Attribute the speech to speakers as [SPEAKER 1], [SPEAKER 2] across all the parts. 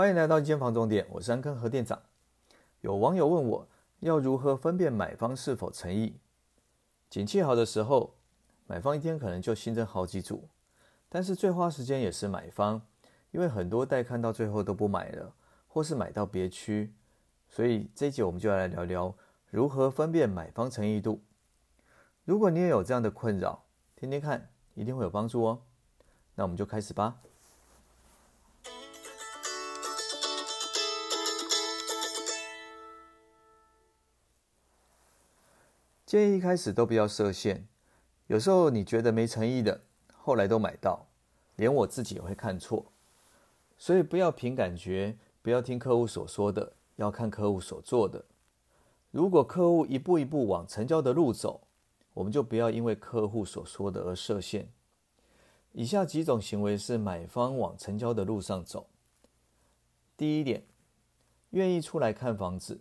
[SPEAKER 1] 欢迎来到一间房总店，我是安坑何店长。有网友问我要如何分辨买方是否诚意？景气好的时候，买方一天可能就新增好几组，但是最花时间也是买方，因为很多带看到最后都不买了，或是买到别区。所以这一集我们就来聊聊如何分辨买方诚意度。如果你也有这样的困扰，听听看，一定会有帮助哦。那我们就开始吧。建议一开始都不要设限，有时候你觉得没诚意的，后来都买到，连我自己也会看错，所以不要凭感觉，不要听客户所说的，要看客户所做的。如果客户一步一步往成交的路走，我们就不要因为客户所说的而设限。以下几种行为是买方往成交的路上走。第一点，愿意出来看房子，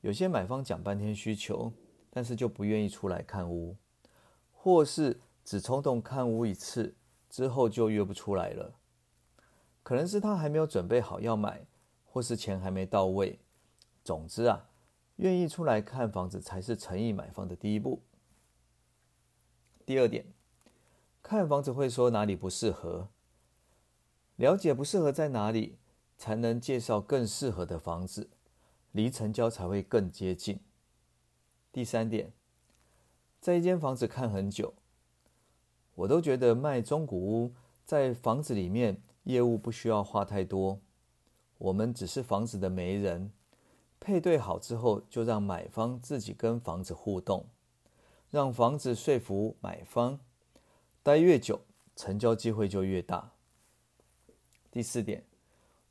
[SPEAKER 1] 有些买方讲半天需求。但是就不愿意出来看屋，或是只冲动看屋一次之后就约不出来了，可能是他还没有准备好要买，或是钱还没到位。总之啊，愿意出来看房子才是诚意买房的第一步。第二点，看房子会说哪里不适合，了解不适合在哪里，才能介绍更适合的房子，离成交才会更接近。第三点，在一间房子看很久，我都觉得卖中古屋在房子里面业务不需要花太多，我们只是房子的媒人，配对好之后就让买方自己跟房子互动，让房子说服买方，待越久成交机会就越大。第四点，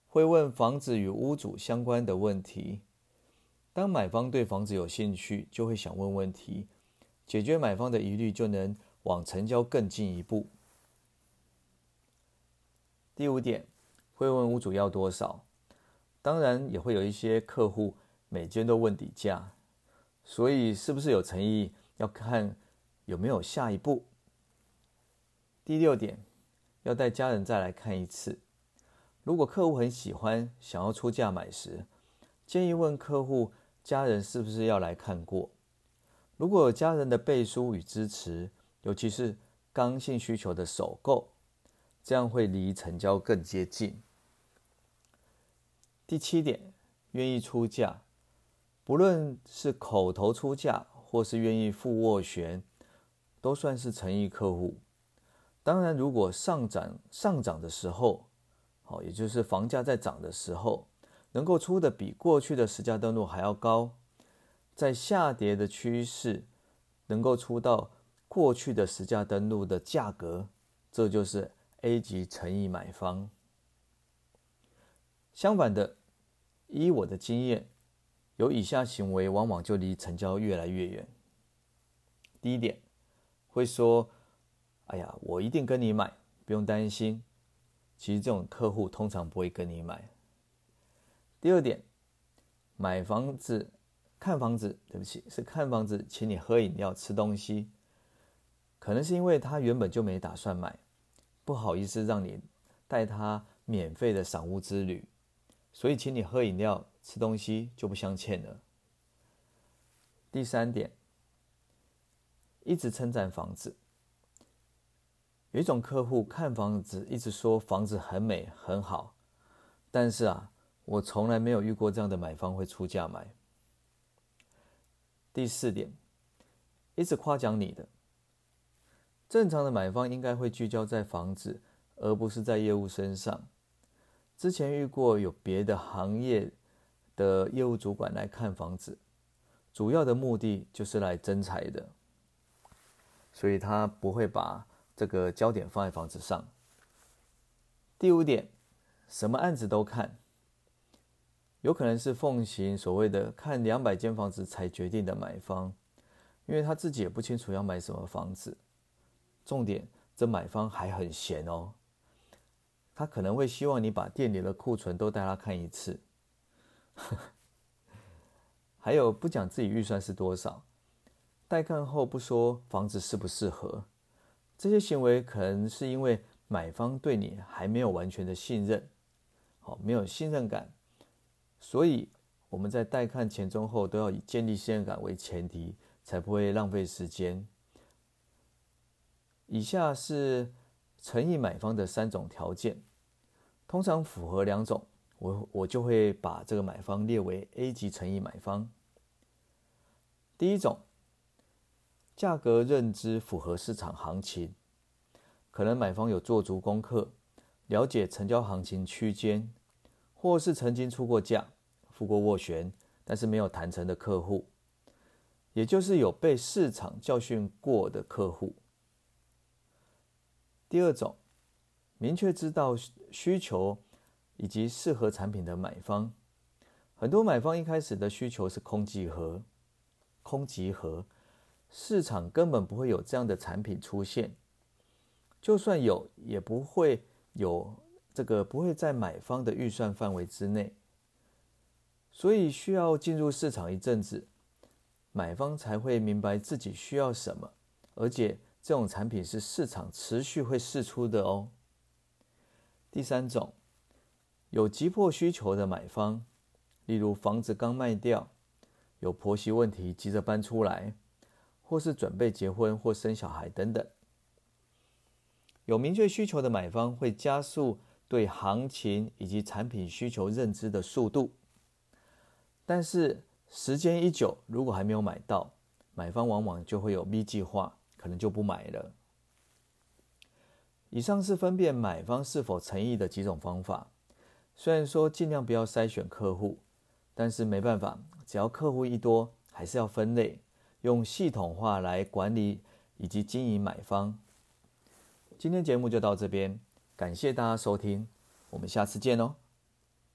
[SPEAKER 1] 会问房子与屋主相关的问题。当买方对房子有兴趣，就会想问问题，解决买方的疑虑，就能往成交更进一步。第五点，会问屋主要多少，当然也会有一些客户每间都问底价，所以是不是有诚意，要看有没有下一步。第六点，要带家人再来看一次，如果客户很喜欢，想要出价买时，建议问客户。家人是不是要来看过？如果有家人的背书与支持，尤其是刚性需求的首购，这样会离成交更接近。第七点，愿意出价，不论是口头出价，或是愿意付斡旋，都算是诚意客户。当然，如果上涨上涨的时候，好，也就是房价在涨的时候。能够出的比过去的实价登录还要高，在下跌的趋势，能够出到过去的实价登录的价格，这就是 A 级诚意买方。相反的，依我的经验，有以下行为，往往就离成交越来越远。第一点，会说：“哎呀，我一定跟你买，不用担心。”其实这种客户通常不会跟你买。第二点，买房子、看房子，对不起，是看房子，请你喝饮料、吃东西。可能是因为他原本就没打算买，不好意思让你带他免费的赏屋之旅，所以请你喝饮料、吃东西就不相欠了。第三点，一直称赞房子。有一种客户看房子，一直说房子很美很好，但是啊。我从来没有遇过这样的买方会出价买。第四点，一直夸奖你的。正常的买方应该会聚焦在房子，而不是在业务身上。之前遇过有别的行业的业务主管来看房子，主要的目的就是来增财的，所以他不会把这个焦点放在房子上。第五点，什么案子都看。有可能是奉行所谓的看两百间房子才决定的买方，因为他自己也不清楚要买什么房子。重点，这买方还很闲哦，他可能会希望你把店里的库存都带他看一次。还有不讲自己预算是多少，带看后不说房子适不适合，这些行为可能是因为买方对你还没有完全的信任。好，没有信任感，所以我们在带看前中后都要以建立信任感为前提，才不会浪费时间。以下是诚意买方的三种条件，通常符合两种，我我就会把这个买方列为 A 级诚意买方。第一种，价格认知符合市场行情，可能买方有做足功课。了解成交行情区间，或是曾经出过价、付过斡旋，但是没有谈成的客户，也就是有被市场教训过的客户。第二种，明确知道需求以及适合产品的买方，很多买方一开始的需求是空集合，空集合，市场根本不会有这样的产品出现，就算有，也不会。有这个不会在买方的预算范围之内，所以需要进入市场一阵子，买方才会明白自己需要什么，而且这种产品是市场持续会试出的哦。第三种，有急迫需求的买方，例如房子刚卖掉，有婆媳问题急着搬出来，或是准备结婚或生小孩等等。有明确需求的买方会加速对行情以及产品需求认知的速度，但是时间一久，如果还没有买到，买方往往就会有 B 计划，可能就不买了。以上是分辨买方是否诚意的几种方法。虽然说尽量不要筛选客户，但是没办法，只要客户一多，还是要分类，用系统化来管理以及经营买方。今天节目就到这边，感谢大家收听，我们下次见哦。